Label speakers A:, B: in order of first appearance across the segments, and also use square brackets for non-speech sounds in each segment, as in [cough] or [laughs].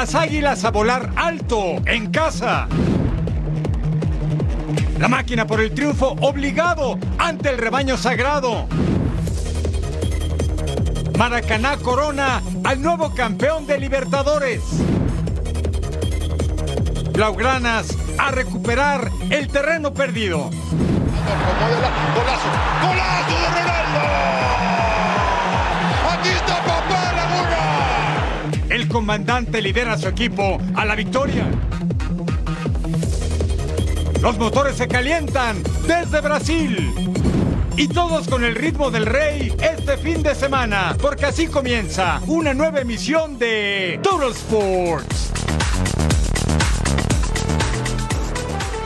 A: Las águilas a volar alto en casa. La máquina por el triunfo obligado ante el rebaño sagrado. Maracaná corona al nuevo campeón de Libertadores. Blaugranas a recuperar el terreno perdido.
B: Golazo, golazo de.
A: Comandante lidera a su equipo a la victoria. Los motores se calientan desde Brasil. Y todos con el ritmo del rey este fin de semana, porque así comienza una nueva emisión de Total Sports.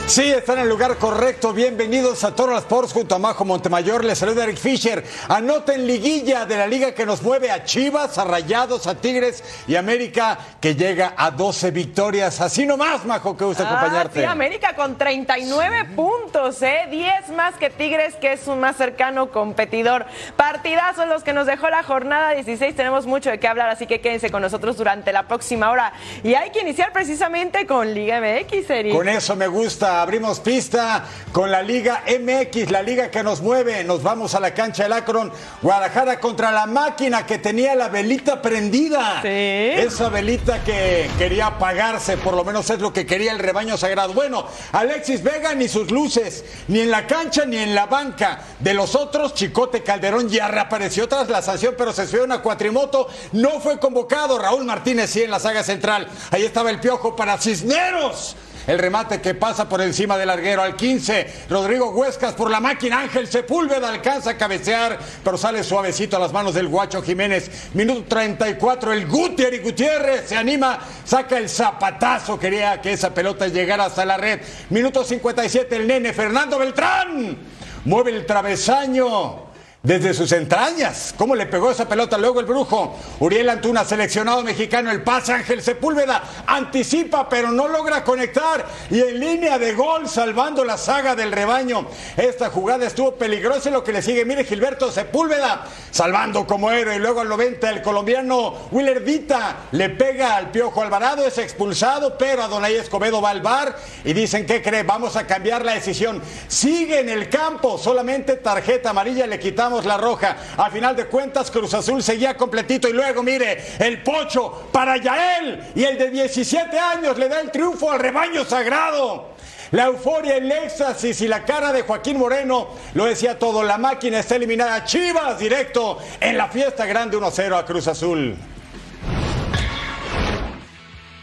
A: Sí, está en el lugar correcto. Bienvenidos a Toros Sports junto a Majo Montemayor. Les saluda Eric Fisher. Anoten liguilla de la liga que nos mueve a Chivas, a Rayados, a Tigres y América que llega a 12 victorias. Así nomás, Majo, que gusta ah, acompañarte.
C: Sí, América con 39 puntos, ¿eh? 10 más que Tigres, que es su más cercano competidor. Partidazos los que nos dejó la jornada 16. Tenemos mucho de qué hablar, así que quédense con nosotros durante la próxima hora. Y hay que iniciar precisamente con Liga MX, Eric.
A: Con eso me gusta abrimos pista con la Liga MX, la liga que nos mueve. Nos vamos a la cancha del Akron, Guadalajara contra la máquina que tenía la velita prendida.
C: Sí.
A: Esa velita que quería apagarse, por lo menos es lo que quería el rebaño sagrado. Bueno, Alexis Vega ni sus luces, ni en la cancha ni en la banca. De los otros, Chicote Calderón ya reapareció tras la sanción, pero se subió una cuatrimoto. No fue convocado. Raúl Martínez sí en la saga central. Ahí estaba el piojo para Cisneros. El remate que pasa por encima del larguero al 15. Rodrigo Huescas por la máquina. Ángel Sepúlveda alcanza a cabecear, pero sale suavecito a las manos del Guacho Jiménez. Minuto 34. El Gutiérrez Gutiérrez se anima, saca el zapatazo. Quería que esa pelota llegara hasta la red. Minuto 57. El nene Fernando Beltrán mueve el travesaño desde sus entrañas. ¿Cómo le pegó esa pelota luego el brujo? Uriel Antuna, seleccionado mexicano, el pase Ángel Sepúlveda, anticipa pero no logra conectar y en línea de gol salvando la saga del rebaño. Esta jugada estuvo peligrosa y lo que le sigue, mire Gilberto Sepúlveda, salvando como héroe y luego al 90 el colombiano Willer Vita le pega al Piojo Alvarado, es expulsado, pero Adonai Escobedo va al bar y dicen, ¿qué cree? Vamos a cambiar la decisión. Sigue en el campo, solamente tarjeta amarilla le quitamos la roja. Al final de cuentas, Cruz Azul seguía completito y luego, mire, el pocho para Yael y el de 17 años le da el triunfo al rebaño sagrado. La euforia, el éxtasis y la cara de Joaquín Moreno lo decía todo. La máquina está eliminada. Chivas directo en la fiesta grande 1-0 a Cruz Azul.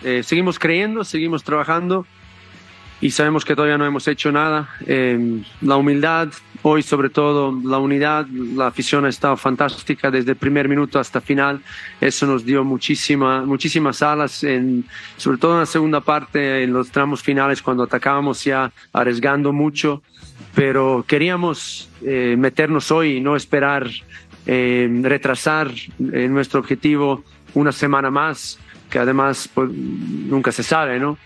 D: Eh, seguimos creyendo, seguimos trabajando y sabemos que todavía no hemos hecho nada. Eh, la humildad, Hoy, sobre todo, la unidad, la afición ha estado fantástica desde el primer minuto hasta final. Eso nos dio muchísima, muchísimas alas, sobre todo en la segunda parte, en los tramos finales, cuando atacábamos ya arriesgando mucho. Pero queríamos eh, meternos hoy y no esperar eh, retrasar eh, nuestro objetivo una semana más, que además pues, nunca se sabe, ¿no?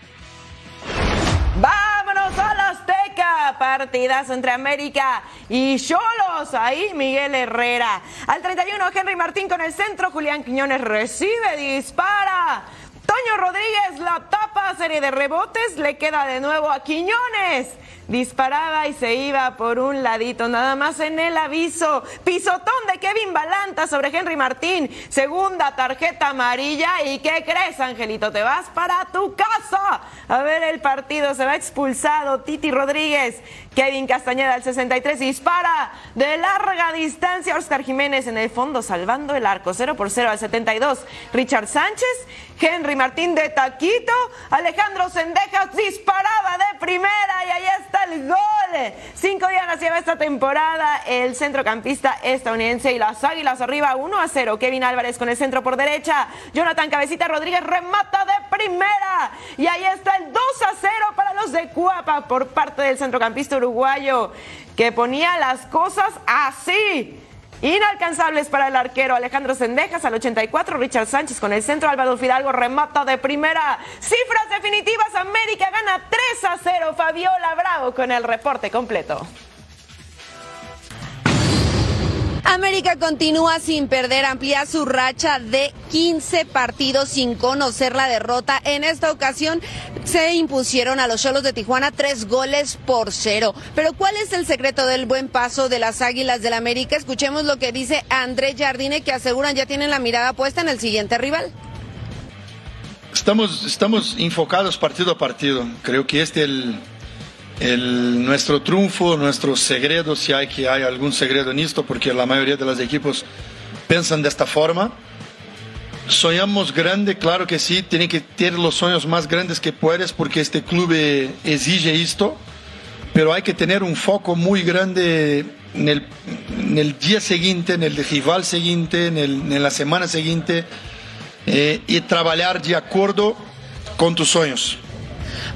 C: Partidazo entre América y Cholos. Ahí Miguel Herrera. Al 31, Henry Martín con el centro. Julián Quiñones recibe, dispara. Toño Rodríguez la tapa, serie de rebotes, le queda de nuevo a Quiñones. Disparaba y se iba por un ladito, nada más en el aviso. Pisotón de Kevin Balanta sobre Henry Martín. Segunda tarjeta amarilla. ¿Y qué crees, Angelito? Te vas para tu casa. a ver el partido. Se va expulsado Titi Rodríguez. Kevin Castañeda al 63 dispara de larga distancia. Oscar Jiménez en el fondo salvando el arco. 0 por 0 al 72. Richard Sánchez. Henry Martín de Taquito. Alejandro Sendejas disparaba de primera y ahí está el gol. Cinco días lleva esta temporada el centrocampista estadounidense y las Águilas arriba 1 a 0. Kevin Álvarez con el centro por derecha. Jonathan Cabecita Rodríguez remata de primera. Y ahí está el 2 a 0 para los de Cuapa por parte del centrocampista uruguayo que ponía las cosas así. Inalcanzables para el arquero Alejandro Sendejas al 84, Richard Sánchez con el centro, Álvaro Fidalgo remata de primera. Cifras definitivas, América gana 3 a 0, Fabiola Bravo con el reporte completo.
E: América continúa sin perder, amplía su racha de 15 partidos sin conocer la derrota. En esta ocasión se impusieron a los Cholos de Tijuana tres goles por cero. Pero ¿cuál es el secreto del buen paso de las Águilas del América? Escuchemos lo que dice Andrés Jardine, que aseguran ya tienen la mirada puesta en el siguiente rival.
F: Estamos, estamos enfocados partido a partido. Creo que este es el el, nuestro triunfo, nuestro segredo, si hay que hay algún segredo en esto, porque la mayoría de los equipos piensan de esta forma. Soñamos grande, claro que sí, tiene que tener los sueños más grandes que puedes porque este club exige esto, pero hay que tener un foco muy grande en el, día siguiente, en el rival siguiente, en la semana siguiente eh, y trabajar de acuerdo con tus sueños.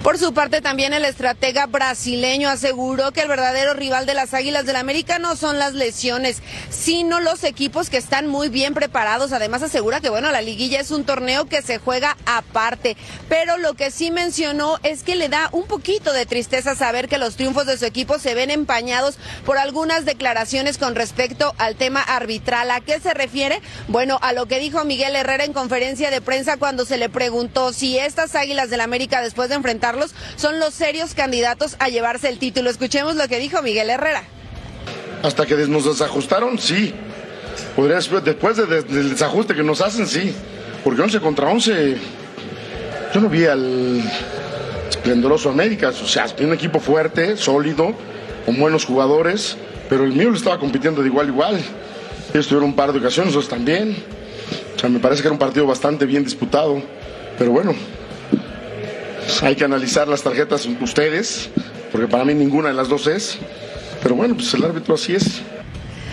E: Por su parte, también el estratega brasileño aseguró que el verdadero rival de las Águilas del América no son las lesiones, sino los equipos que están muy bien preparados. Además, asegura que, bueno, la liguilla es un torneo que se juega aparte. Pero lo que sí mencionó es que le da un poquito de tristeza saber que los triunfos de su equipo se ven empañados por algunas declaraciones con respecto al tema arbitral. ¿A qué se refiere? Bueno, a lo que dijo Miguel Herrera en conferencia de prensa cuando se le preguntó si estas Águilas del América, después de enfrentar son los serios candidatos a llevarse el título. Escuchemos lo que dijo Miguel Herrera.
G: Hasta que nos desajustaron, sí. Podría, después del desajuste que nos hacen, sí. Porque 11 contra 11, yo no vi al esplendoroso América. O sea, un equipo fuerte, sólido, con buenos jugadores, pero el mío le estaba compitiendo de igual a igual. Ellos un par de ocasiones, nosotros también. O sea, me parece que era un partido bastante bien disputado. Pero bueno, hay que analizar las tarjetas ustedes, porque para mí ninguna de las dos es. Pero bueno, pues el árbitro así es.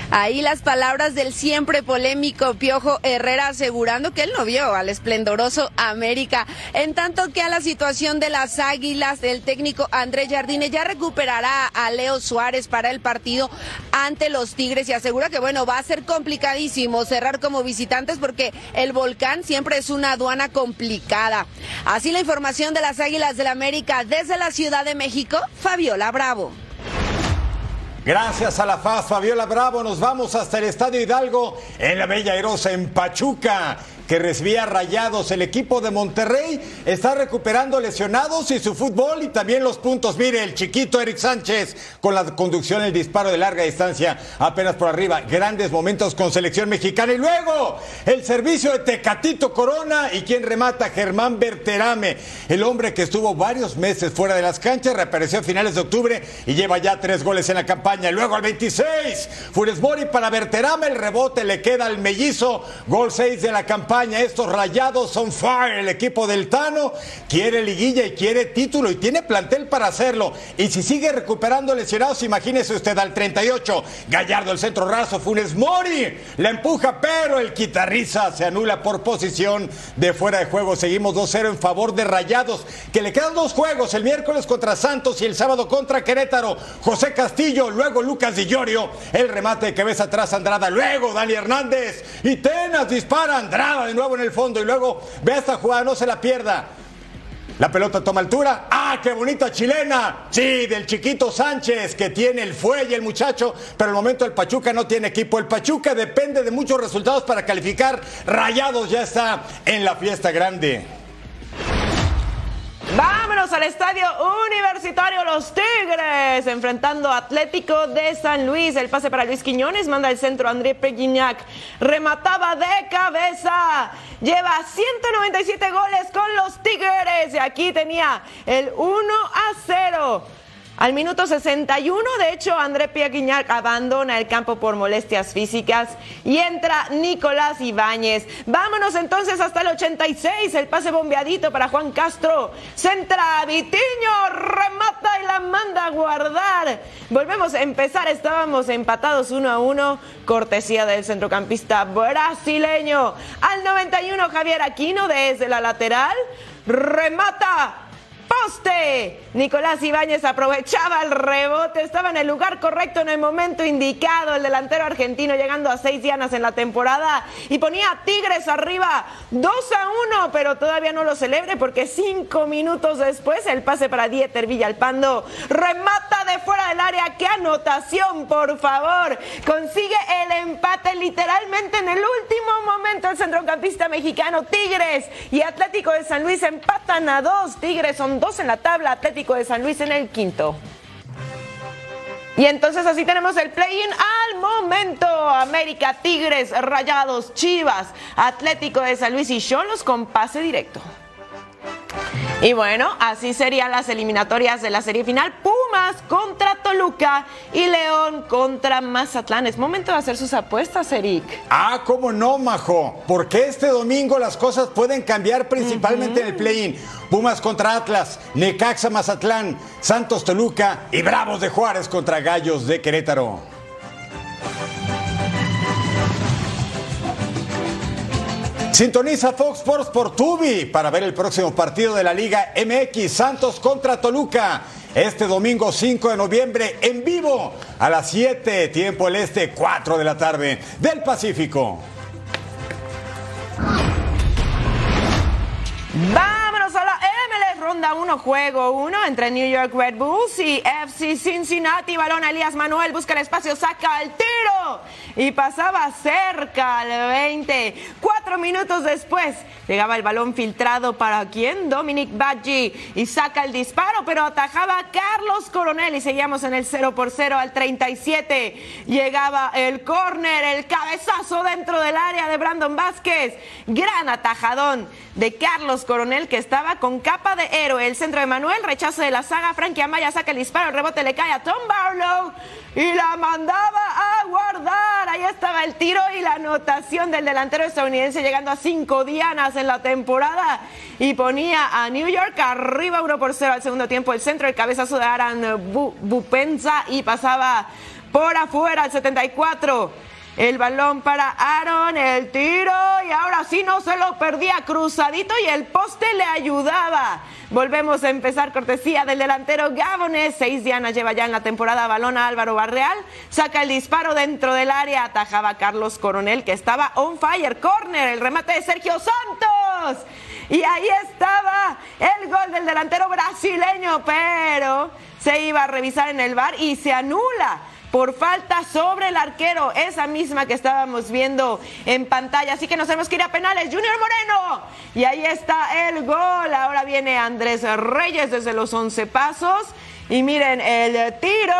E: Ahí las palabras del siempre polémico Piojo Herrera asegurando que él no vio al esplendoroso América. En tanto que a la situación de las Águilas, el técnico Andrés Jardine ya recuperará a Leo Suárez para el partido ante los Tigres y asegura que bueno, va a ser complicadísimo cerrar como visitantes porque el volcán siempre es una aduana complicada. Así la información de las Águilas del América desde la Ciudad de México, Fabiola Bravo.
A: Gracias a la FAS, Fabiola Bravo. Nos vamos hasta el Estadio Hidalgo en la Bella Erosa, en Pachuca que recibía rayados. El equipo de Monterrey está recuperando lesionados y su fútbol y también los puntos. Mire, el chiquito Eric Sánchez con la conducción, el disparo de larga distancia apenas por arriba. Grandes momentos con selección mexicana. Y luego el servicio de Tecatito Corona y quien remata Germán Berterame, el hombre que estuvo varios meses fuera de las canchas, reapareció a finales de octubre y lleva ya tres goles en la campaña. Luego al 26, Funes Mori para Berterame, el rebote le queda al mellizo, gol 6 de la campaña estos rayados son fire. El equipo del Tano quiere liguilla y quiere título y tiene plantel para hacerlo. Y si sigue recuperando lesionados, imagínese usted al 38. Gallardo, el centro raso, Funes Mori la empuja, pero el quitarriza se anula por posición de fuera de juego. Seguimos 2-0 en favor de Rayados, que le quedan dos juegos: el miércoles contra Santos y el sábado contra Querétaro. José Castillo, luego Lucas Di Llorio, el remate de cabeza atrás Andrada, luego Dani Hernández y Tenas dispara Andrada de nuevo en el fondo y luego ve esta jugada, no se la pierda. La pelota toma altura. ¡Ah, qué bonita chilena! Sí, del chiquito Sánchez, que tiene el fuelle el muchacho, pero el momento el Pachuca no tiene equipo. El Pachuca depende de muchos resultados para calificar. Rayados ya está en la fiesta grande.
C: ¡Vámonos! Al estadio universitario Los Tigres, enfrentando Atlético de San Luis. El pase para Luis Quiñones, manda el centro André Peguiñac. Remataba de cabeza. Lleva 197 goles con los Tigres. Y aquí tenía el 1 a 0. Al minuto 61, de hecho, André Piaguiñac abandona el campo por molestias físicas y entra Nicolás Ibáñez. Vámonos entonces hasta el 86, el pase bombeadito para Juan Castro. Centra Vitiño, remata y la manda a guardar. Volvemos a empezar, estábamos empatados uno a uno, cortesía del centrocampista brasileño. Al 91, Javier Aquino desde la lateral, remata Nicolás Ibáñez aprovechaba el rebote, estaba en el lugar correcto en el momento indicado. El delantero argentino llegando a seis dianas en la temporada. Y ponía Tigres arriba 2 a 1, pero todavía no lo celebre porque cinco minutos después el pase para Dieter Villalpando remata de fuera del área. ¡Qué anotación, por favor! Consigue el empate literalmente en el último momento el centrocampista mexicano Tigres y Atlético de San Luis empatan a dos. Tigres son dos en la tabla, Atlético de San Luis en el quinto. Y entonces así tenemos el play-in al momento. América, Tigres, Rayados, Chivas, Atlético de San Luis y Cholos con pase directo. Y bueno, así serían las eliminatorias de la serie final. Pumas contra Toluca y León contra Mazatlán. Es momento de hacer sus apuestas, Eric.
A: Ah, cómo no, Majo. Porque este domingo las cosas pueden cambiar principalmente en el play-in. Pumas contra Atlas, Necaxa Mazatlán, Santos Toluca y Bravos de Juárez contra Gallos de Querétaro. Sintoniza Fox Sports por Tubi para ver el próximo partido de la Liga MX Santos contra Toluca. Este domingo 5 de noviembre en vivo a las 7, tiempo el este, 4 de la tarde del Pacífico.
C: Ronda 1, juego 1 entre New York Red Bulls y FC Cincinnati. Balón a Elías Manuel, busca el espacio, saca el tiro y pasaba cerca al 20. Cuatro minutos después llegaba el balón filtrado para quién? Dominic Baggi y saca el disparo, pero atajaba Carlos Coronel y seguíamos en el 0 por 0 al 37. Llegaba el córner, el cabezazo dentro del área de Brandon Vázquez. Gran atajadón de Carlos Coronel que estaba con capa de héroe. El centro de Manuel, rechazo de la saga. Frankie Amaya saca el disparo, el rebote le cae a Tom Barlow y la mandaba a guardar. Ahí estaba el tiro y la anotación del delantero estadounidense llegando a cinco dianas en la temporada y ponía a New York arriba 1 por 0 al segundo tiempo. El centro, el cabezazo de Aran Bupenza y pasaba por afuera al 74. El balón para Aaron, el tiro y ahora sí no se lo perdía cruzadito y el poste le ayudaba. Volvemos a empezar cortesía del delantero Gabones. Seis dianas lleva ya en la temporada balón a Álvaro Barreal. Saca el disparo dentro del área. Atajaba Carlos Coronel que estaba on fire. Corner, el remate de Sergio Santos. Y ahí estaba el gol del delantero brasileño, pero se iba a revisar en el bar y se anula por falta sobre el arquero, esa misma que estábamos viendo en pantalla. Así que nos tenemos que a penales. Junior Moreno. Y ahí está el gol. Ahora viene Andrés Reyes desde los 11 pasos. Y miren el tiro.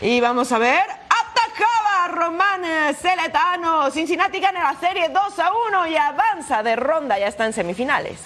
C: Y vamos a ver. Atacaba Román Celetano. Cincinnati gana la serie 2 a 1 y avanza de ronda. Ya está en semifinales.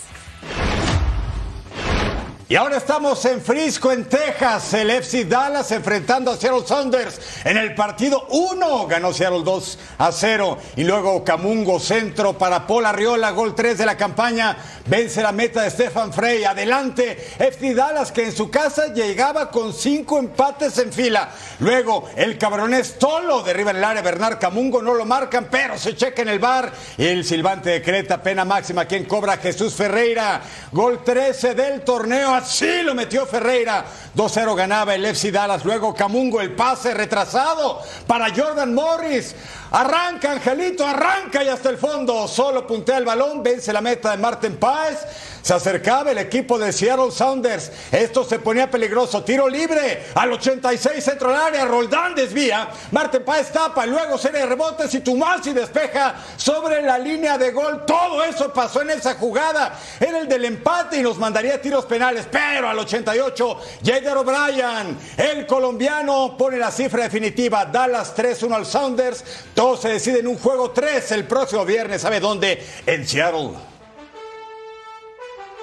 A: Y ahora estamos en Frisco, en Texas. El FC Dallas enfrentando a Seattle Saunders. En el partido 1 ganó Seattle 2 a 0. Y luego Camungo centro para Paul Arriola, gol 3 de la campaña. Vence la meta de Stefan Frey. Adelante, FC Dallas que en su casa llegaba con 5 empates en fila. Luego el cabronés Tolo derriba en el área. Bernard Camungo no lo marcan, pero se checa en el bar. Y el silbante decreta pena máxima. Quien cobra Jesús Ferreira. Gol 13 del torneo. Así lo metió Ferreira. 2-0 ganaba el FC Dallas. Luego Camungo el pase retrasado para Jordan Morris. Arranca Angelito, arranca y hasta el fondo. Solo puntea el balón, vence la meta de Martin Páez. Se acercaba el equipo de Seattle Sounders. Esto se ponía peligroso. Tiro libre al 86 centro del área. Roldán desvía. Marten Páez tapa. Luego serie de rebotes y Tumasi despeja sobre la línea de gol. Todo eso pasó en esa jugada. Era el del empate y nos mandaría tiros penales. Pero al 88, Jader O'Brien, el colombiano, pone la cifra definitiva. Dallas 3-1 al Sounders. Todo se decide en un juego 3 el próximo viernes. ¿Sabe dónde? En Seattle.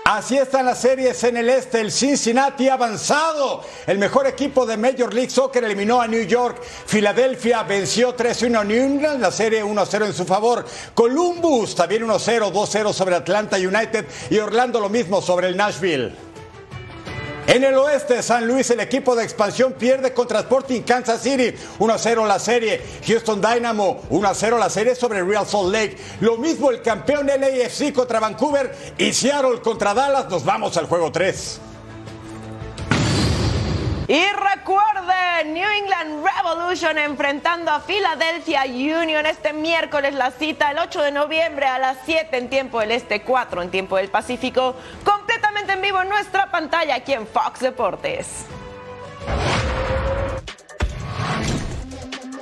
A: Así están las series en el este. El Cincinnati avanzado. El mejor equipo de Major League Soccer eliminó a New York. Filadelfia venció 3-1 a New England. La serie 1-0 en su favor. Columbus también 1-0, 2-0 sobre Atlanta United. Y Orlando lo mismo sobre el Nashville. En el oeste San Luis, el equipo de expansión pierde contra Sporting Kansas City 1-0 la serie. Houston Dynamo 1-0 la serie sobre Real Salt Lake. Lo mismo el campeón LAFC contra Vancouver y Seattle contra Dallas. Nos vamos al juego 3.
C: Y recuerden, New England Revolution enfrentando a Philadelphia Union este miércoles la cita el 8 de noviembre a las 7 en tiempo del Este, 4 en tiempo del Pacífico, en vivo en nuestra pantalla aquí en Fox Deportes.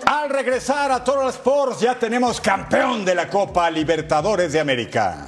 A: Al regresar a Total Sports ya tenemos campeón de la Copa Libertadores de América.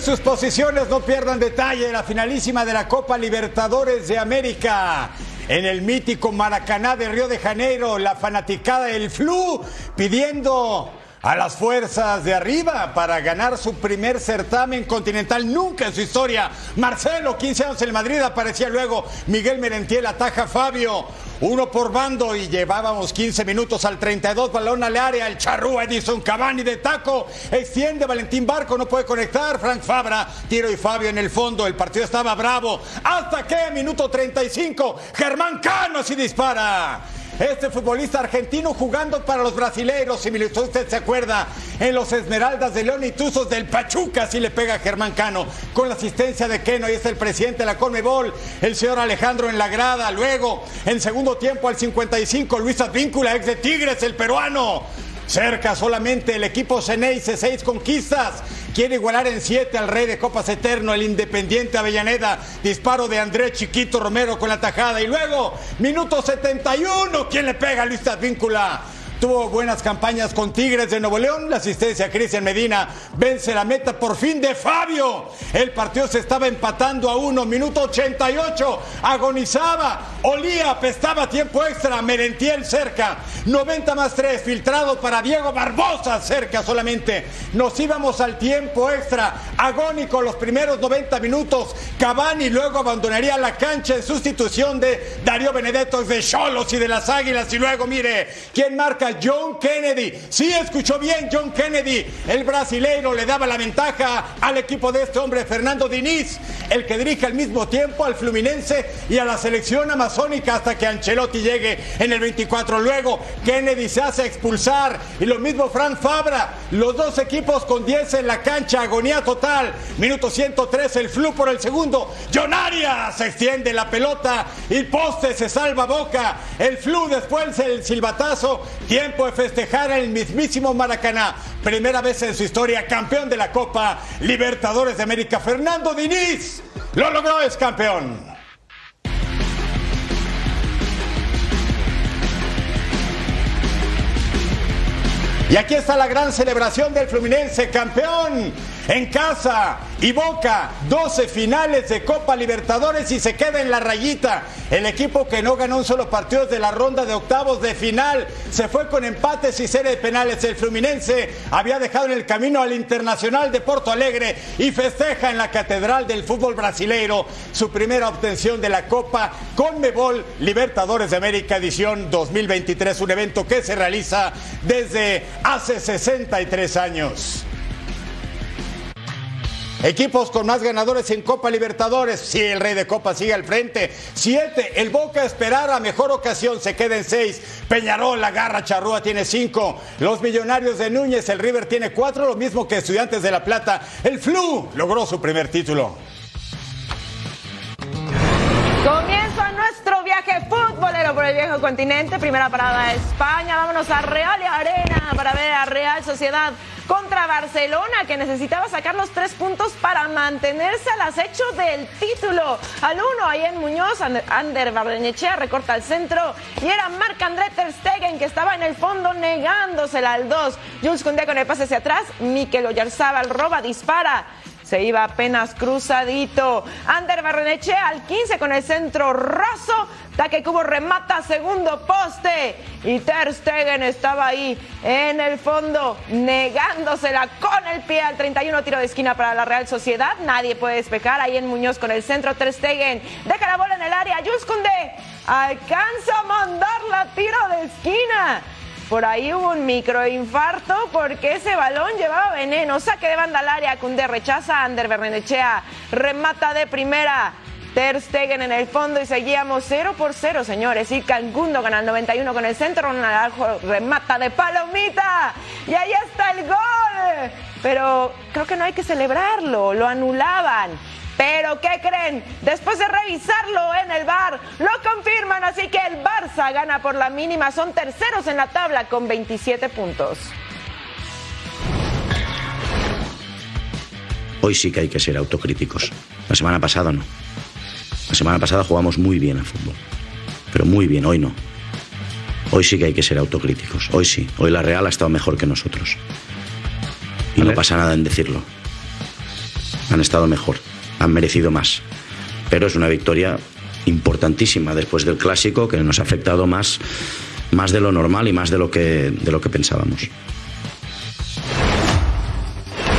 A: Sus posiciones, no pierdan detalle. La finalísima de la Copa Libertadores de América. En el mítico Maracaná de Río de Janeiro, la fanaticada del Flu pidiendo a las fuerzas de arriba para ganar su primer certamen continental nunca en su historia. Marcelo, 15 años en Madrid, aparecía luego. Miguel Merentiel, ataja Fabio, uno por bando y llevábamos 15 minutos al 32, balón al área, el charrúa Edison Cavani de taco, extiende Valentín Barco, no puede conectar, Frank Fabra, tiro y Fabio en el fondo, el partido estaba bravo, hasta que minuto 35, Germán Cano así dispara. Este futbolista argentino jugando para los brasileiros, si usted se acuerda, en los Esmeraldas de León y Tuzos del Pachuca, si le pega a Germán Cano, con la asistencia de Keno, y es el presidente de la Conmebol, el señor Alejandro en la grada, luego, en segundo tiempo al 55, Luis Advíncula, ex de Tigres, el peruano, Cerca solamente el equipo Ceneice, seis conquistas. Quiere igualar en siete al rey de Copas Eterno, el Independiente Avellaneda. Disparo de Andrés Chiquito Romero con la tajada. Y luego, minuto 71. ¿Quién le pega a Luis Advíncula? Tuvo buenas campañas con Tigres de Nuevo León. La asistencia a Cristian Medina vence la meta por fin de Fabio. El partido se estaba empatando a uno. Minuto 88. Agonizaba. Olía. Apestaba tiempo extra. Merentiel cerca. 90 más 3. Filtrado para Diego Barbosa. Cerca solamente. Nos íbamos al tiempo extra. Agónico los primeros 90 minutos. Cavani luego abandonaría la cancha en sustitución de Darío Benedetto de Cholos y de las Águilas. Y luego, mire, ¿quién marca? John Kennedy. Sí, escuchó bien John Kennedy. El brasileiro le daba la ventaja al equipo de este hombre, Fernando Diniz, el que dirige al mismo tiempo al Fluminense y a la selección amazónica hasta que Ancelotti llegue en el 24. Luego, Kennedy se hace expulsar y lo mismo Frank Fabra. Los dos equipos con 10 en la cancha, agonía total. Minuto 103, el flu por el segundo. John se extiende la pelota y poste se salva Boca. El flu después el silbatazo Tiempo de festejar el mismísimo Maracaná. Primera vez en su historia campeón de la Copa Libertadores de América. Fernando Diniz lo logró, es campeón. Y aquí está la gran celebración del Fluminense, campeón. En casa. Y Boca, 12 finales de Copa Libertadores y se queda en la rayita. El equipo que no ganó un solo partido de la ronda de octavos de final se fue con empates y serie de penales. El Fluminense había dejado en el camino al Internacional de Porto Alegre y festeja en la Catedral del Fútbol Brasileiro su primera obtención de la Copa Conmebol Libertadores de América edición 2023, un evento que se realiza desde hace 63 años. Equipos con más ganadores en Copa Libertadores. Si el Rey de Copa sigue al frente. Siete. El Boca esperar a mejor ocasión. Se queda en seis. Peñarol, la garra charrúa tiene cinco. Los Millonarios de Núñez, el River tiene cuatro. Lo mismo que Estudiantes de La Plata. El Flu logró su primer título.
C: Comienza nuestro viaje futbolero por el viejo continente. Primera parada España. Vámonos a Real y Arena para ver a Real Sociedad contra Barcelona, que necesitaba sacar los tres puntos para mantenerse al acecho del título. Al uno, ahí en Muñoz, Ander Barrenechea recorta al centro y era Marc-André Ter Stegen que estaba en el fondo negándosela al dos. Jules Koundé con el pase hacia atrás, Mikel Oyarzabal roba, dispara se iba apenas cruzadito. Ander Barrenechea al 15 con el centro raso. Taque Cubo remata segundo poste. Y Ter Stegen estaba ahí en el fondo negándosela con el pie al 31 tiro de esquina para la Real Sociedad. Nadie puede despejar ahí en Muñoz con el centro. Ter Stegen deja la bola en el área. Jules alcanza a mandarla tiro de esquina. Por ahí hubo un microinfarto porque ese balón llevaba veneno. Saque de banda al área. Cunde rechaza. Ander Bernechea remata de primera. Ter Stegen en el fondo y seguíamos 0 por 0, señores. Y Cangundo gana el 91 con el centro. Ronaldo remata de palomita. Y ahí está el gol. Pero creo que no hay que celebrarlo. Lo anulaban. Pero ¿qué creen? Después de revisarlo en el bar, lo confirman, así que el Barça gana por la mínima, son terceros en la tabla con 27 puntos.
H: Hoy sí que hay que ser autocríticos. La semana pasada no. La semana pasada jugamos muy bien al fútbol. Pero muy bien, hoy no. Hoy sí que hay que ser autocríticos. Hoy sí. Hoy la Real ha estado mejor que nosotros. Y no pasa nada en decirlo. Han estado mejor han merecido más. Pero es una victoria importantísima después del clásico que nos ha afectado más, más de lo normal y más de lo que, de lo que pensábamos.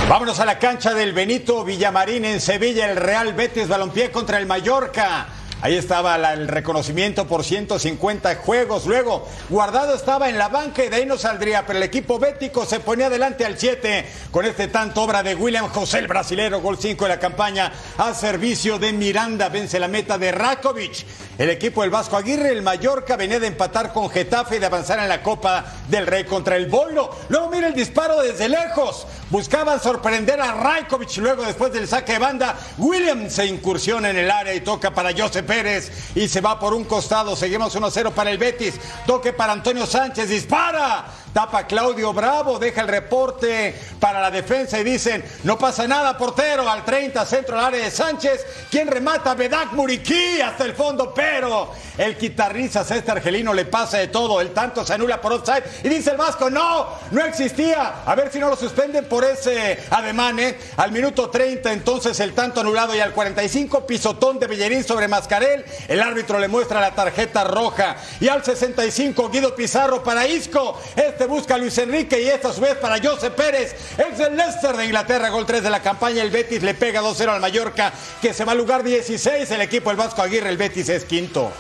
A: Vámonos a la cancha del Benito Villamarín en Sevilla, el Real Betis Balompié contra el Mallorca. Ahí estaba el reconocimiento por 150 juegos. Luego, Guardado estaba en la banca y de ahí no saldría, pero el equipo bético se ponía adelante al 7 con este tanto obra de William José, el brasilero, gol 5 de la campaña a servicio de Miranda. Vence la meta de Rakovic. El equipo del Vasco Aguirre, el Mallorca, venía de empatar con Getafe y de avanzar en la Copa del Rey contra el Bolo. Luego mira el disparo desde lejos. Buscaban sorprender a Rakovic. Luego, después del saque de banda, William se incursiona en el área y toca para Josep Pérez y se va por un costado. Seguimos 1-0 para el Betis. Toque para Antonio Sánchez. Dispara. Tapa Claudio Bravo. Deja el reporte para la defensa y dicen: No pasa nada, portero. Al 30, centro al área de Sánchez. Quien remata? Bedak Muriquí hasta el fondo. Pero el guitarrista este argelino le pasa de todo. El tanto se anula por offside. Y dice el Vasco: No, no existía. A ver si no lo suspenden por ese ademán. ¿eh? Al minuto 30, entonces el tanto anulado. Y al 45, pisotón de Bellerín sobre Mascarón el árbitro le muestra la tarjeta roja. Y al 65, Guido Pizarro para Isco. Este busca Luis Enrique y esta a su vez para José Pérez. Ex del Leicester de Inglaterra, gol 3 de la campaña. El Betis le pega 2-0 al Mallorca, que se va al lugar 16. El equipo el Vasco Aguirre, el Betis es quinto.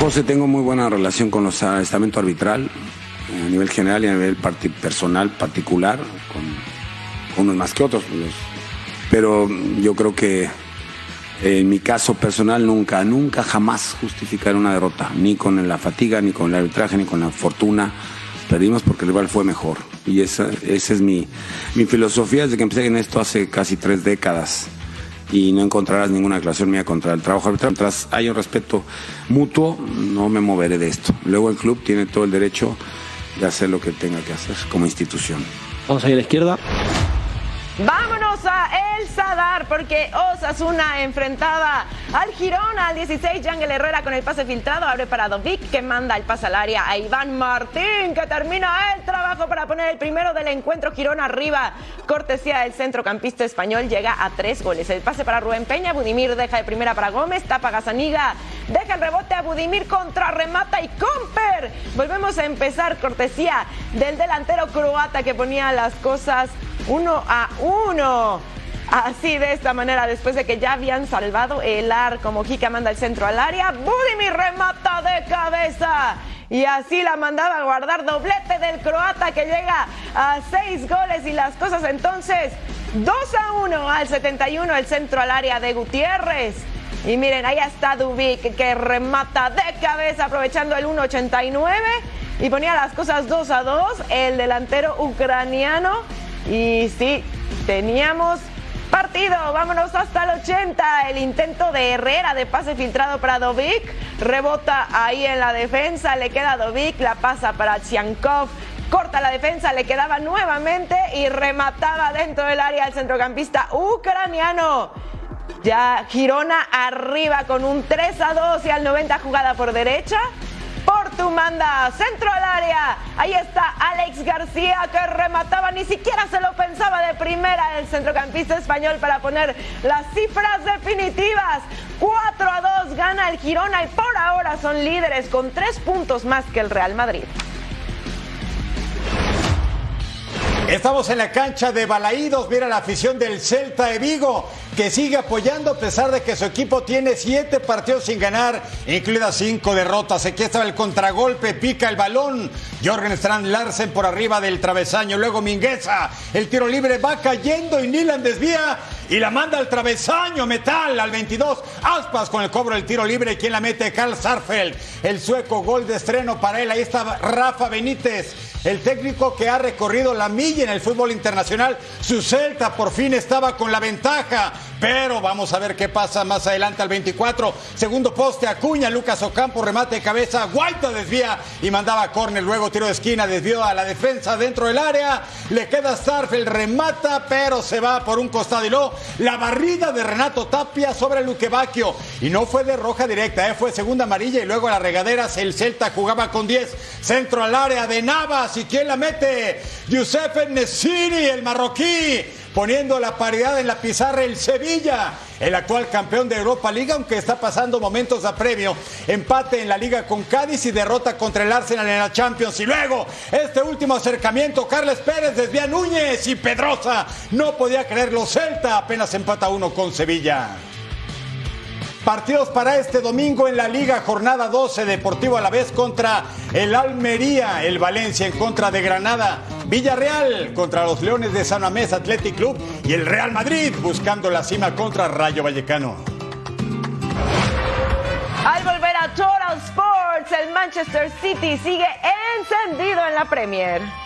I: José, tengo muy buena relación con los estamento arbitral a nivel general y a nivel personal particular, con unos más que otros. Pero yo creo que en mi caso personal, nunca, nunca jamás justificar una derrota, ni con la fatiga, ni con el arbitraje, ni con la fortuna. Perdimos porque el rival fue mejor. Y esa, esa es mi, mi filosofía desde que empecé en esto hace casi tres décadas. Y no encontrarás ninguna declaración mía contra el trabajo arbitral. Mientras haya un respeto mutuo, no me moveré de esto. Luego el club tiene todo el derecho de hacer lo que tenga que hacer como institución.
J: Vamos a ir a la izquierda.
C: Vámonos a El Sadar porque Osasuna enfrentada al Girona. Al 16, Yangel Herrera con el pase filtrado. Abre para Dovic, que manda el pase al área a Iván Martín, que termina el trabajo para poner el primero del encuentro. Girona arriba. Cortesía del centrocampista español. Llega a tres goles. El pase para Rubén Peña. Budimir deja de primera para Gómez. Tapa Gazaniga. Deja el rebote a Budimir contra remata y Comper. Volvemos a empezar. Cortesía del delantero croata que ponía las cosas uno a uno. Así de esta manera, después de que ya habían salvado el arco, Mojica manda el centro al área, Budimir remata de cabeza. Y así la mandaba a guardar doblete del croata que llega a seis goles y las cosas entonces 2 a 1 al 71 el centro al área de Gutiérrez. Y miren, ahí está Dubik que remata de cabeza aprovechando el 1.89 y ponía las cosas 2 a 2 el delantero ucraniano. Y sí, teníamos partido. Vámonos hasta el 80. El intento de Herrera de pase filtrado para Dovic. Rebota ahí en la defensa. Le queda Dovic. La pasa para Tsiankov. Corta la defensa, le quedaba nuevamente y remataba dentro del área el centrocampista ucraniano. Ya Girona arriba con un 3 a 2 y al 90 jugada por derecha. Portu manda centro al área. Ahí está Alex García que remataba, ni siquiera se lo pensaba de primera el centrocampista español para poner las cifras definitivas. 4 a 2 gana el Girona y por ahora son líderes con tres puntos más que el Real Madrid.
A: Estamos en la cancha de Balaídos. Mira la afición del Celta de Vigo que sigue apoyando a pesar de que su equipo tiene siete partidos sin ganar, incluidas cinco derrotas. Aquí estaba el contragolpe, pica el balón. Jorgen Strand Larsen por arriba del travesaño. Luego Mingueza. El tiro libre va cayendo y Nilan desvía y la manda al travesaño. Metal al 22. Aspas con el cobro del tiro libre. ¿Quién la mete? Carl Sarfeld. El sueco gol de estreno para él. Ahí está Rafa Benítez. El técnico que ha recorrido la milla en el fútbol internacional. Su Celta por fin estaba con la ventaja. Pero vamos a ver qué pasa más adelante al 24. Segundo poste, Acuña, Lucas Ocampo, remate de cabeza, Guaita desvía y mandaba a córner. Luego tiro de esquina, desvió a la defensa dentro del área. Le queda Starfel, remata, pero se va por un costado y luego la barrida de Renato Tapia sobre Luque. Y no fue de roja directa, ¿eh? fue segunda amarilla y luego las regaderas el Celta jugaba con 10. Centro al área de Navas y quién la mete? Giuseppe Nesiri, el marroquí poniendo la paridad en la pizarra el Sevilla, el actual campeón de Europa Liga, aunque está pasando momentos a premio. Empate en la liga con Cádiz y derrota contra el Arsenal en la Champions. Y luego, este último acercamiento, Carles Pérez desvía Núñez y Pedrosa. No podía creerlo, Celta apenas empata uno con Sevilla. Partidos para este domingo en la Liga, jornada 12, Deportivo a la vez contra el Almería, el Valencia en contra de Granada, Villarreal contra los Leones de San Mamés Athletic Club y el Real Madrid buscando la cima contra Rayo Vallecano.
C: Al volver a Total Sports, el Manchester City sigue encendido en la Premier.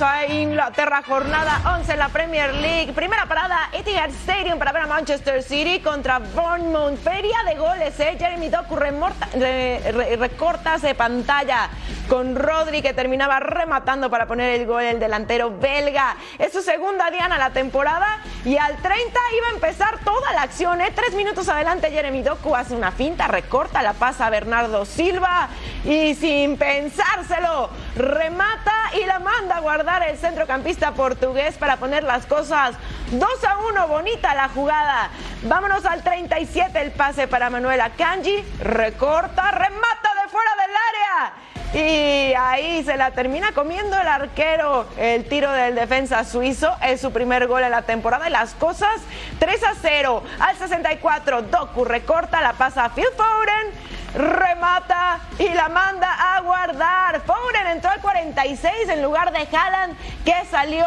C: A Inglaterra, jornada 11 en la Premier League. Primera parada, Etihad Stadium para ver a Manchester City contra Bournemouth. Feria de goles, ¿eh? Jeremy Doku remorta- re- pantalla con Rodri que terminaba rematando para poner el gol el delantero belga. Es su segunda diana la temporada y al 30 iba a empezar toda la acción. ¿eh? Tres minutos adelante Jeremy Doku hace una finta, recorta, la pasa a Bernardo Silva y sin pensárselo remata y la manda a guardar el centrocampista portugués para poner las cosas 2 a 1. Bonita la jugada. Vámonos al 37 el pase para Manuel Akanji. Recorta, remata de fuera del área. Y ahí se la termina comiendo el arquero. El tiro del defensa suizo es su primer gol en la temporada y las cosas 3 a 0. Al 64, Doku recorta, la pasa a Phil Foden remata y la manda a guardar. Foden entró al 46 en lugar de Haaland que salió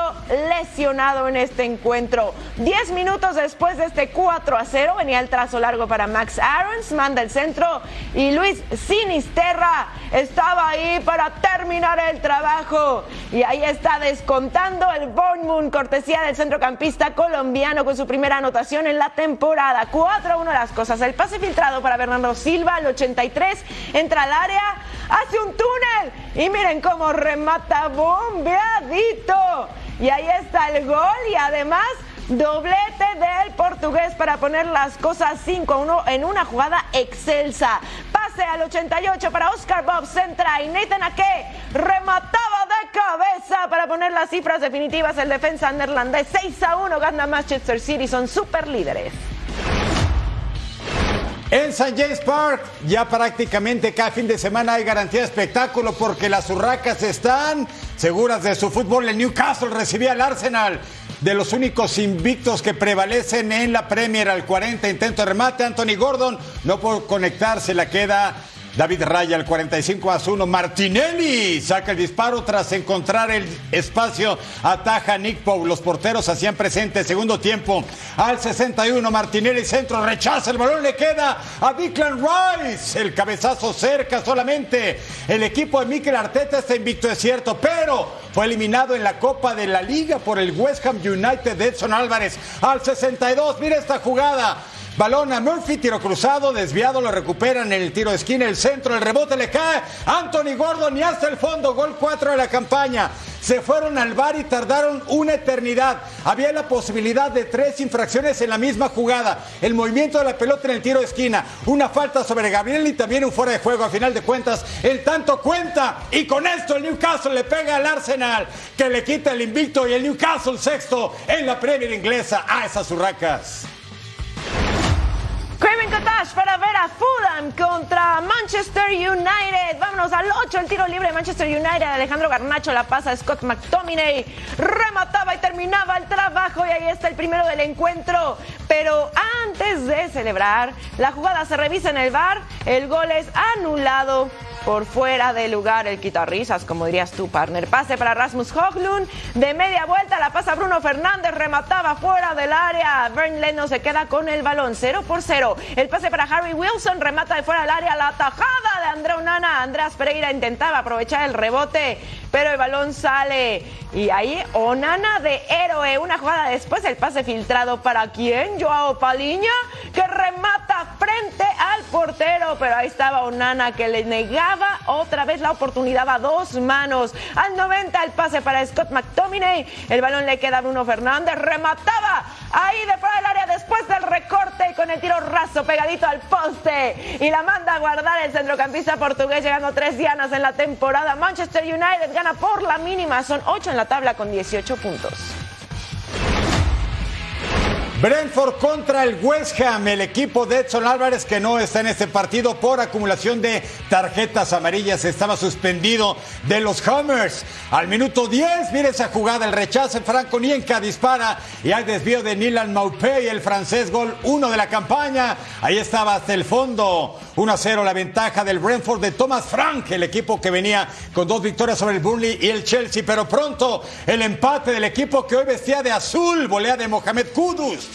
C: lesionado en este encuentro. Diez minutos después de este 4 a 0 venía el trazo largo para Max Aarons, manda el centro y Luis Sinisterra estaba ahí para terminar el trabajo. Y ahí está descontando el Bournemouth, cortesía del centrocampista colombiano con su primera anotación en la temporada. 4 a 1 las cosas. El pase filtrado para Bernardo Silva al 83 entra al área, hace un túnel y miren cómo remata bombeadito. Y ahí está el gol y además Doblete del portugués para poner las cosas 5 a 1 en una jugada excelsa. Pase al 88 para Oscar Bob Centra y Nathan Ake remataba de cabeza para poner las cifras definitivas. El defensa neerlandés 6 a 1 gana Manchester City, son super líderes.
A: En St. James Park ya prácticamente cada fin de semana hay garantía de espectáculo porque las urracas están seguras de su fútbol. El Newcastle recibía al Arsenal de los únicos invictos que prevalecen en la Premier al 40 intento de remate. Anthony Gordon no por conectarse, la queda David Raya al 45 a 1. Martinelli saca el disparo tras encontrar el espacio. Ataja Nick Poe. Los porteros hacían presente. Segundo tiempo al 61. Martinelli centro. Rechaza el balón. Le queda a Declan Rice. El cabezazo cerca solamente. El equipo de Mikel Arteta está invicto, es cierto. Pero fue eliminado en la Copa de la Liga por el West Ham United de Edson Álvarez al 62. Mira esta jugada. Balón a Murphy, tiro cruzado, desviado, lo recuperan en el tiro de esquina, el centro, el rebote le cae. Anthony Gordon y hasta el fondo, gol 4 de la campaña. Se fueron al bar y tardaron una eternidad. Había la posibilidad de tres infracciones en la misma jugada. El movimiento de la pelota en el tiro de esquina, una falta sobre Gabriel y también un fuera de juego. A final de cuentas, el tanto cuenta. Y con esto el Newcastle le pega al Arsenal, que le quita el invicto y el Newcastle sexto en la Premier inglesa a esas urracas.
C: Craven Cottage para ver a Fulham contra Manchester United. Vámonos al 8, el tiro libre de Manchester United. Alejandro Garnacho la pasa a Scott McTominay. Remataba y terminaba el trabajo y ahí está el primero del encuentro. Pero antes de celebrar, la jugada se revisa en el bar. El gol es anulado por fuera de lugar el quitarrisas, como dirías tú, partner. Pase para Rasmus Hoglund, de media vuelta la pasa Bruno Fernández, remataba fuera del área. Bern Leno se queda con el balón, 0 por 0. El pase para Harry Wilson, remata de fuera del área, la tajada de André Onana. Andreas Pereira intentaba aprovechar el rebote, pero el balón sale. Y ahí Onana de héroe, una jugada después, el pase filtrado para quién, Joao Paliña, que remata frente al portero, pero ahí estaba Onana que le negaba otra vez la oportunidad a dos manos. Al 90 el pase para Scott McTominay, el balón le queda a Bruno Fernández, remataba ahí de fuera del área después del recorte con el tiro raso pegadito al poste y la manda a guardar el centrocampista portugués llegando tres dianas en la temporada. Manchester United gana por la mínima, son ocho en la tabla con 18 puntos.
A: Brentford contra el West Ham, el equipo de Edson Álvarez que no está en este partido por acumulación de tarjetas amarillas, estaba suspendido de los Hummers. Al minuto 10, mire esa jugada, el rechazo, Franco Nienka dispara y hay desvío de Nilan Maupay, el francés, gol 1 de la campaña. Ahí estaba hasta el fondo, 1 a 0 la ventaja del Brentford de Thomas Frank, el equipo que venía con dos victorias sobre el Burnley y el Chelsea, pero pronto el empate del equipo que hoy vestía de azul, volea de Mohamed Kudus.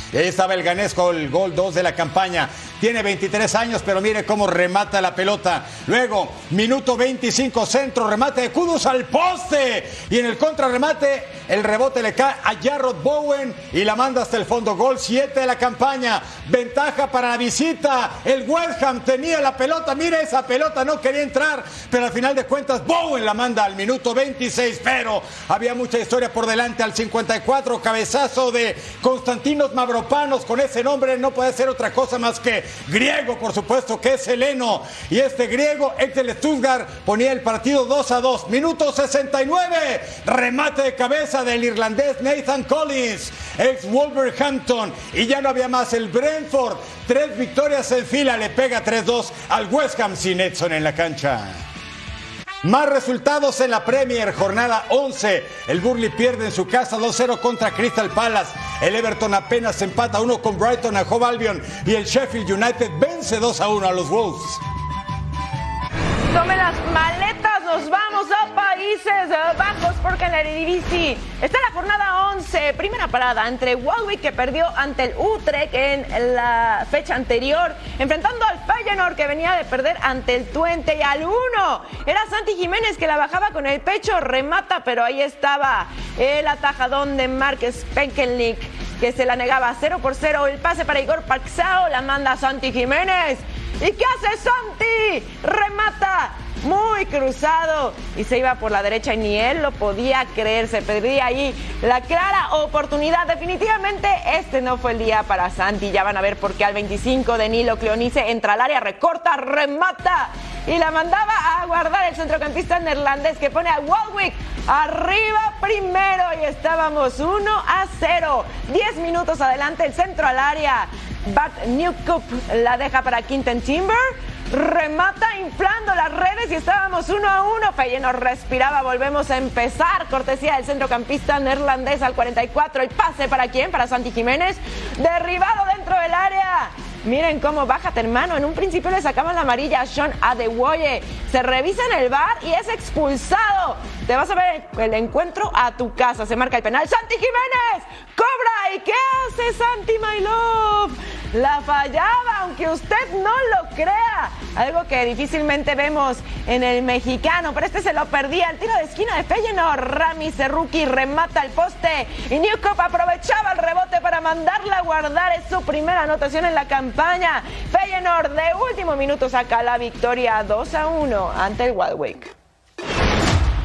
A: Y ahí estaba el ganés con el gol 2 de la campaña. Tiene 23 años, pero mire cómo remata la pelota. Luego, minuto 25, centro, remate de Kudus al poste. Y en el contrarremate, el rebote le cae a Jarrod Bowen y la manda hasta el fondo. Gol 7 de la campaña. Ventaja para la visita. El West Ham tenía la pelota. Mire esa pelota, no quería entrar. Pero al final de cuentas, Bowen la manda al minuto 26. Pero había mucha historia por delante al 54. Cabezazo de Constantinos Mavropanos. Con ese nombre no puede ser otra cosa más que griego, por supuesto, que es heleno. Y este griego, Excel Stuttgart, ponía el partido 2 a 2. Minuto 69. Remate de cabeza del irlandés Nathan Collins, ex Wolverhampton. Y ya no había más el Brentford. Tres victorias en fila, le pega 3-2 al West Ham sin Edson en la cancha. Más resultados en la Premier, jornada 11. El Burley pierde en su casa 2-0 contra Crystal Palace. El Everton apenas empata 1 con Brighton a Hove Albion. Y el Sheffield United vence 2-1 a los Wolves.
C: Tomen las maletas, nos vamos a Países Bajos porque en la Eredivisie está la jornada 11, primera parada entre Walwick que perdió ante el Utrecht en la fecha anterior, enfrentando al Feyenoord que venía de perder ante el Twente y al 1. Era Santi Jiménez que la bajaba con el pecho, remata, pero ahí estaba el atajadón de Márquez Penkenlik que se la negaba 0 por 0. El pase para Igor Paxao la manda Santi Jiménez. ¿Y qué hace Santi? Remata muy cruzado y se iba por la derecha y ni él lo podía creer. Se perdía ahí la clara oportunidad. Definitivamente este no fue el día para Santi. Ya van a ver por qué al 25 de Nilo Cleonice entra al área, recorta, remata y la mandaba a guardar el centrocampista neerlandés que pone a Walwick arriba primero y estábamos 1 a 0. 10 minutos adelante el centro al área. Bart Newcup la deja para Quinten Timber. Remata inflando las redes y estábamos uno a uno. Feyenoord respiraba, volvemos a empezar. Cortesía del centrocampista neerlandés al 44. El pase para quién? Para Santi Jiménez. Derribado dentro del área. Miren cómo baja hermano. En un principio le sacaban la amarilla a Sean Adewoye. Se revisa en el bar y es expulsado. Te vas a ver el encuentro a tu casa. Se marca el penal. Santi Jiménez cobra. ¿Y qué hace Santi My Love? La fallaba, aunque usted no lo crea. Algo que difícilmente vemos en el mexicano. Pero este se lo perdía. El tiro de esquina de Feyenoord. Rami Cerruki remata el poste. Y Newcop aprovechaba el rebote para mandarla a guardar. Es su primera anotación en la campaña. Feyenoord de último minuto saca la victoria 2 a 1 ante el Wildwick.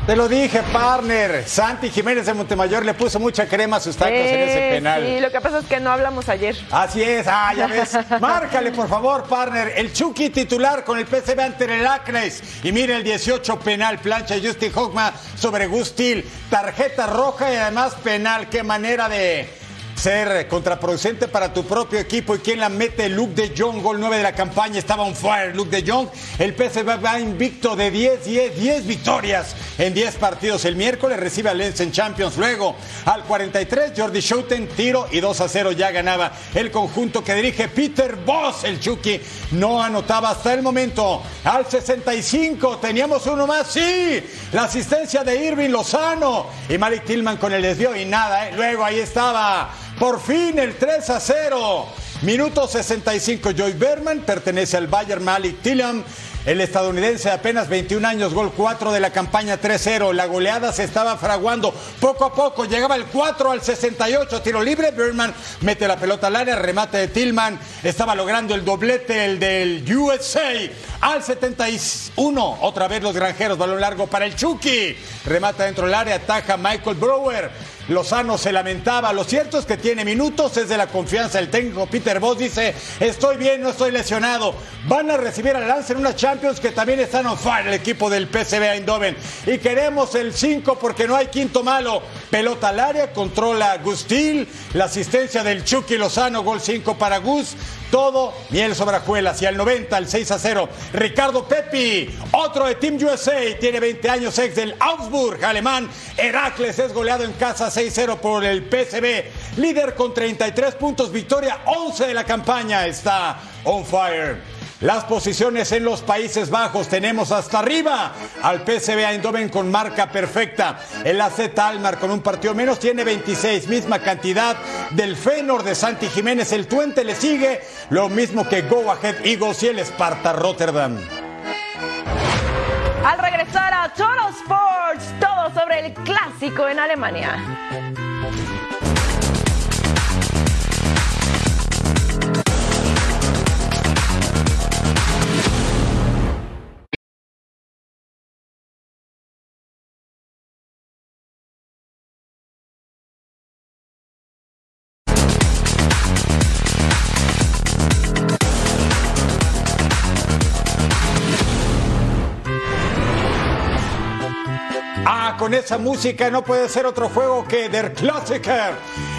A: Te lo dije, partner. Santi Jiménez de Montemayor le puso mucha crema a sus tacos en ese penal.
C: Sí, lo que pasa es que no hablamos ayer.
A: Así es, ah, ya ves. [laughs] Márcale, por favor, partner. El Chucky titular con el PCB ante el Acres. Y mire el 18 penal, plancha Justin Hockman sobre Gustil. Tarjeta roja y además penal. Qué manera de ser contraproducente para tu propio equipo y quien la mete Luke de Jong, gol 9 de la campaña, estaba on fire Luke de Jong, el PSV va invicto de 10, 10, 10 victorias en 10 partidos. El miércoles, recibe a Lens en Champions, luego al 43 Jordi Schouten, tiro y 2 a 0 ya ganaba el conjunto que dirige Peter Boss, el Chucky no anotaba hasta el momento, al 65 teníamos uno más, sí, la asistencia de Irving Lozano. Y Malik Tillman con el desvío y nada, ¿eh? luego ahí estaba por fin el 3 a 0. Minuto 65. Joy Berman pertenece al Bayern Malik Tillam. El estadounidense de apenas 21 años, gol 4 de la campaña 3-0. La goleada se estaba fraguando poco a poco. Llegaba el 4 al 68. Tiro libre. Berman mete la pelota al área. Remate de Tillman. Estaba logrando el doblete, el del USA. Al 71. Otra vez los granjeros. Balón largo para el Chucky. Remata dentro del área. Ataja Michael Brower. Lozano se lamentaba. Lo cierto es que tiene minutos, es de la confianza del técnico. Peter Voss dice: Estoy bien, no estoy lesionado. Van a recibir al Lance en una Champions que también están on fire el equipo del PSV Eindhoven. Y queremos el 5 porque no hay quinto malo. Pelota al área, controla Gustil. La asistencia del Chucky Lozano, gol 5 para Gus. Todo miel sobre ajuelas. Y al 90, al 6 a 0, Ricardo Pepi, otro de Team USA, tiene 20 años, ex del Augsburg, alemán. Heracles es goleado en casa 6-0 por el PSB. Líder con 33 puntos, victoria 11 de la campaña. Está on fire. Las posiciones en los Países Bajos tenemos hasta arriba al PSV Eindhoven con marca perfecta. El AZ Almar con un partido menos tiene 26, misma cantidad del Fenor de Santi Jiménez. El Twente le sigue, lo mismo que Go Ahead Eagles y el Sparta Rotterdam.
C: Al regresar a Total Sports, todo sobre el clásico en Alemania.
A: Con esa música, no puede ser otro juego que Der Klassiker.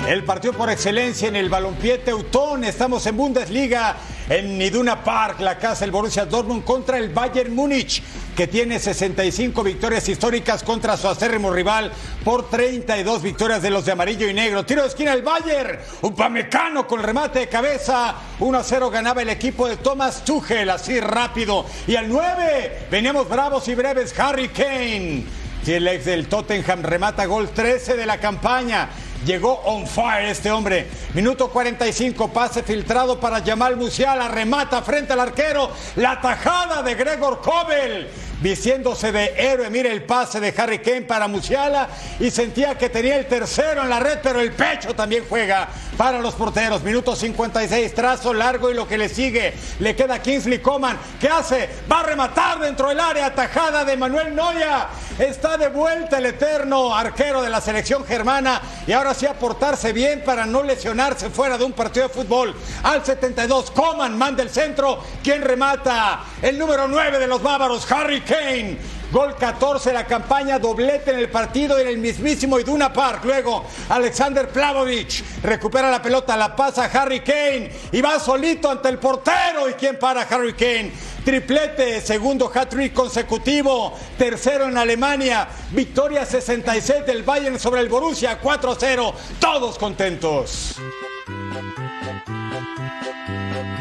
A: El partido por excelencia en el balompié teutón. Estamos en Bundesliga, en Iduna Park, la casa del Borussia Dortmund contra el Bayern Múnich, que tiene 65 victorias históricas contra su acérrimo rival por 32 victorias de los de amarillo y negro. Tiro de esquina el Bayern, un pamecano con remate de cabeza. 1 a 0 ganaba el equipo de Thomas Tuchel, así rápido. Y al 9 veníamos bravos y breves, Harry Kane. Si el ex del Tottenham remata gol 13 de la campaña. Llegó on fire este hombre. Minuto 45, pase filtrado para Jamal Musiala. Remata frente al arquero. La tajada de Gregor Kobel. Vistiéndose de héroe, mire el pase de Harry Kane para Musiala y sentía que tenía el tercero en la red, pero el pecho también juega para los porteros. Minuto 56, trazo largo y lo que le sigue. Le queda Kingsley Coman. ¿Qué hace? Va a rematar dentro del área. Tajada de Manuel Noya. Está de vuelta el eterno arquero de la selección germana y ahora sí aportarse bien para no lesionarse fuera de un partido de fútbol. Al 72, Coman manda el centro. ¿Quién remata? El número 9 de los bávaros, Harry Kane. Gol 14 de la campaña, doblete en el partido en el mismísimo Iduna Park. Luego Alexander Plavovic recupera la pelota, la pasa a Harry Kane y va solito ante el portero. ¿Y quién para Harry Kane? Triplete, segundo hat-trick consecutivo, tercero en Alemania, victoria 66 del Bayern sobre el Borussia, 4-0, todos contentos.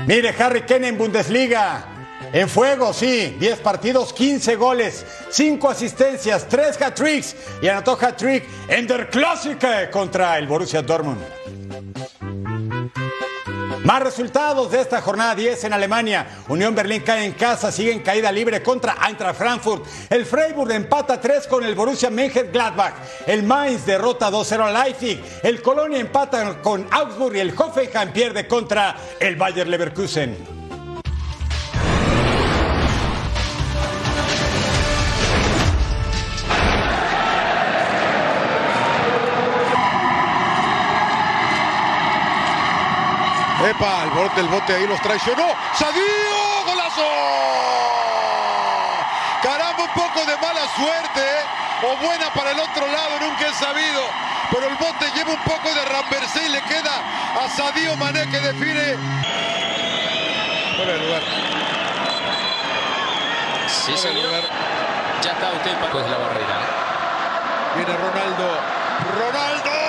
A: Mire, Harry Kane en Bundesliga, en fuego, sí, 10 partidos, 15 goles, 5 asistencias, 3 hat-tricks y anotó hat-trick en Der Klassiker contra el Borussia Dortmund. Más resultados de esta jornada 10 en Alemania. Unión Berlín cae en casa, sigue en caída libre contra Eintracht Frankfurt. El Freiburg empata 3 con el Borussia Mönchengladbach. El Mainz derrota 2-0 al Leipzig. El Colonia empata con Augsburg y el Hoffenheim pierde contra el Bayer Leverkusen.
B: Epa, el bote, el bote ahí los traicionó. ¡Sadio! ¡Golazo! Caramba, un poco de mala suerte. ¿eh? O buena para el otro lado, nunca he sabido. Pero el bote lleva un poco de ramversé y le queda a Sadio Mané que define. Fuera de lugar.
K: Sí,
B: Fuera
K: señor.
B: lugar.
K: Ya está usted para de la barrera.
B: Viene Ronaldo. ¡Ronaldo!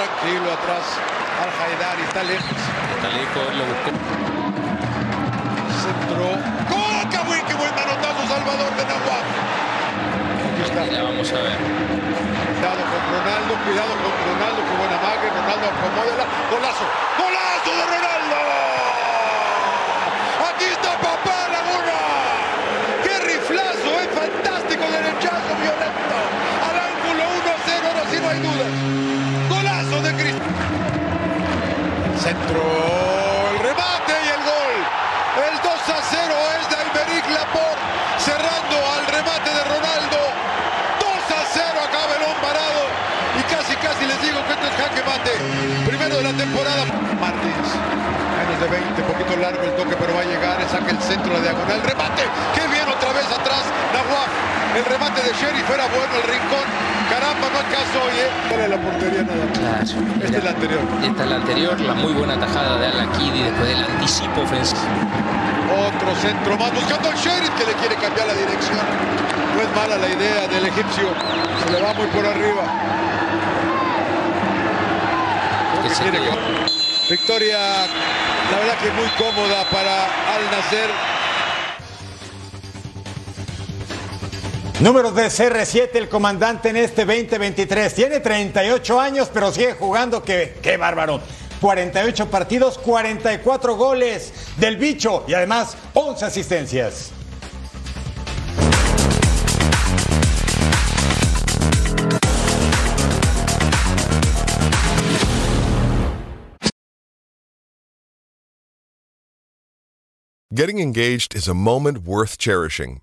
B: Tranquilo atrás. Al Haidari está lejos.
K: Está lejos, lo buscó.
B: Centro. ¡Gol! ¡Qué buen, qué buen manotazo Salvador de Nahuatl! Aquí está.
K: Ya vamos a ver.
B: Cuidado con Ronaldo, cuidado con Ronaldo, qué buena mague, Ronaldo acomódala, golazo, golazo de Ronaldo. Aquí está papá Laguna. Qué riflazo, es fantástico derechazo violento. Al ángulo 1-0, ahora sí no hay dudas. Centro, el remate y el gol. El 2 a 0 es de Alberic Laporte, cerrando al remate de Ronaldo. 2 a 0 acaba el parado. Y casi, casi les digo que esto es jaque mate. Primero de la temporada. Martins, menos de 20, poquito largo el toque, pero va a llegar. Saca el centro, la diagonal. Remate, qué bien otra vez atrás. Nahuaf, el remate de Sheriff era bueno, el rincón. Para la portería nada más.
K: Claro.
B: Este es el anterior.
K: Esta es la anterior, la muy buena tajada de Alan Kiddy después del anticipo ofensivo.
B: Otro centro más buscando al Sheriff que le quiere cambiar la dirección. No es mala la idea del egipcio. Se le va muy por arriba. Que- Victoria, la verdad que muy cómoda para Al Nacer.
A: Números de CR7, el comandante en este 2023. Tiene 38 años, pero sigue jugando. ¡Qué, qué bárbaro! 48 partidos, 44 goles del bicho y además 11 asistencias.
L: Getting engaged is a moment worth cherishing.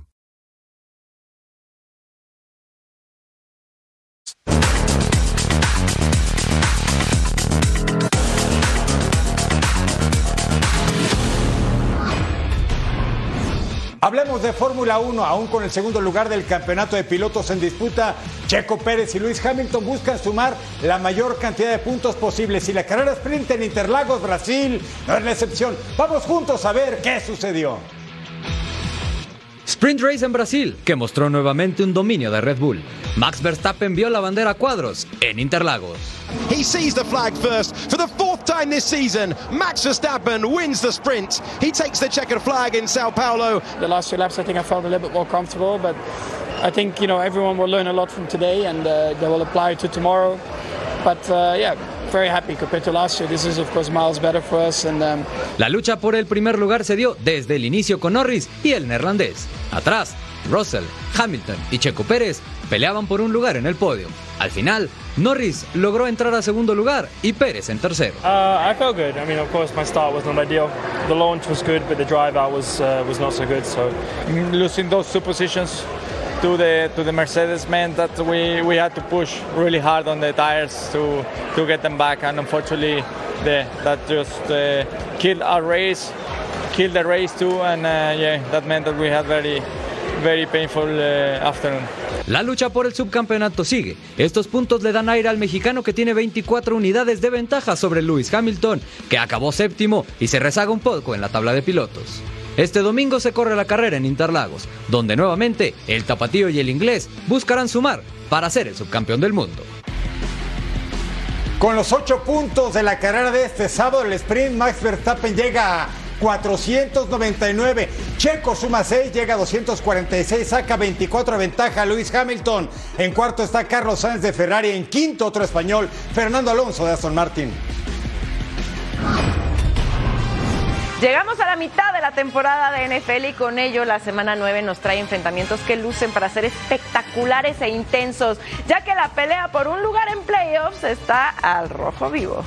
A: Hablemos de Fórmula 1, aún con el segundo lugar del campeonato de pilotos en disputa. Checo Pérez y Luis Hamilton buscan sumar la mayor cantidad de puntos posibles y la carrera sprint en Interlagos, Brasil, no es la excepción. Vamos juntos a ver qué sucedió.
M: Sprint Race en Brasil, que mostró nuevamente un dominio de Red Bull. Max Verstappen vio la bandera a cuadros en Interlagos.
N: He sees the flag first for the fourth time this season. Max Verstappen wins the sprint. He takes the checkered flag in Sao Paulo.
O: The last few laps, I think I felt a little bit more comfortable, but I think you know everyone will learn a lot from today, and uh, they will apply to tomorrow. But uh, yeah, very happy compared to last year. This is of course miles better for us, and um,
M: La lucha por el primer lugar se dio desde el inicio con Norris y el neerlandés. Atrás, Russell, Hamilton y Checo Pérez peleaban por un lugar en el podio. Al final, Norris logró entrar a segundo lugar y Pérez en tercero.
P: To the to the Mercedes meant that we, we had to push really hard on the tires to to get them back, and unfortunately, the, that just uh, killed our race, killed the race too, and uh, yeah, that meant that we had very very painful uh, afternoon.
M: La lucha por el subcampeonato sigue. Estos puntos le dan aire al mexicano que tiene 24 unidades de ventaja sobre Lewis Hamilton, que acabó séptimo y se rezaga un poco en la tabla de pilotos. Este domingo se corre la carrera en Interlagos, donde nuevamente el tapatío y el inglés buscarán sumar para ser el subcampeón del mundo.
A: Con los ocho puntos de la carrera de este sábado, el sprint, Max Verstappen llega a 499. Checo suma 6, llega a 246, saca 24 de ventaja Luis Hamilton. En cuarto está Carlos Sainz de Ferrari. En quinto, otro español, Fernando Alonso de Aston Martin.
C: Llegamos a la mitad de la temporada de NFL y con ello la semana 9 nos trae enfrentamientos que lucen para ser espectaculares e intensos, ya que la pelea por un lugar en playoffs está al rojo vivo.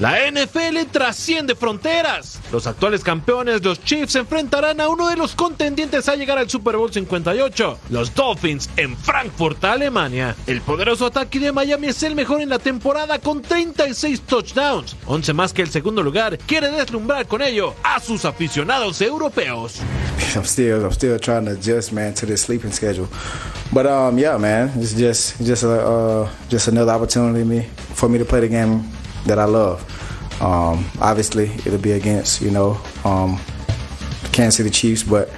Q: La NFL trasciende fronteras. Los actuales campeones, los Chiefs, enfrentarán a uno de los contendientes a llegar al Super Bowl 58, los Dolphins, en Frankfurt, Alemania. El poderoso ataque de Miami es el mejor en la temporada con 36 touchdowns, 11 más que el segundo lugar. Quiere deslumbrar con ello a sus aficionados europeos. [laughs]
R: I'm still I'm still trying to adjust, man, to this sleeping schedule. But um, yeah, man, it's just just a, uh, just another opportunity for me to play the game that I love. Um, obviously, it'll be against you know um, Kansas City Chiefs, but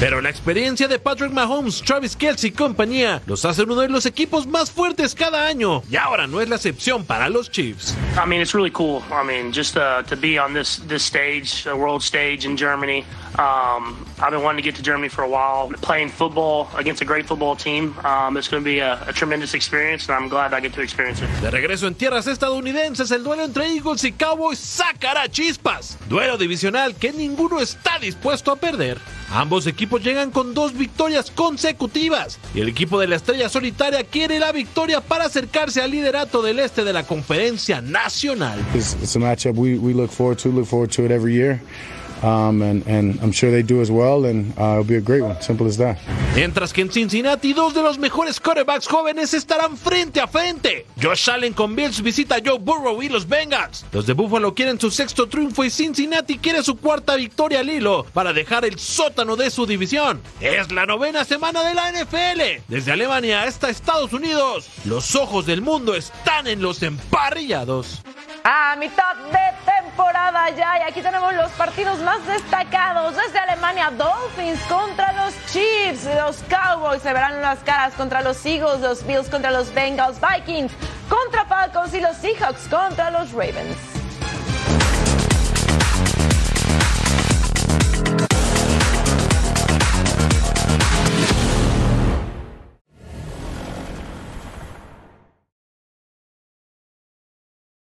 Q: Pero la experiencia de Patrick Mahomes, Travis Kelsey y compañía los hacen uno de los equipos más fuertes cada año y ahora no es la excepción para los Chiefs.
S: I mean, it's really cool. I mean, just uh, to be on this this stage, a world stage in Germany. Um, I've been wanting to get to Germany for a while. Playing football against a great football team, um, it's going to be a, a tremendous experience, and I'm glad I get to experience it.
Q: De regreso en tierras estadounidenses, el duelo entre Eagles y Cowboys sacará chispas. Duelo divisional que ninguno está dispuesto a perder. Ambos equipos llegan con dos victorias consecutivas y el equipo de la estrella solitaria quiere la victoria para acercarse al liderato del este de la conferencia nacional.
T: It's, a matchup we look forward to, look forward to it every year. Um, and, and I'm sure they do as well, and uh, it'll be a great one. Simple as that.
Q: Mientras que en Cincinnati, dos de los mejores quarterbacks jóvenes estarán frente a frente. Josh Allen con Bills visita a Joe Burrow y los Bengals. Los de Buffalo quieren su sexto triunfo y Cincinnati quiere su cuarta victoria al hilo para dejar el sótano de su división. Es la novena semana de la NFL. Desde Alemania hasta Estados Unidos, los ojos del mundo están en los emparrillados.
C: A mitad de temporada ya y aquí tenemos los partidos más destacados. Desde Alemania, Dolphins contra los Chiefs, los Cowboys se verán las caras contra los Eagles, los Bills contra los Bengals, Vikings contra Falcons y los Seahawks contra los Ravens.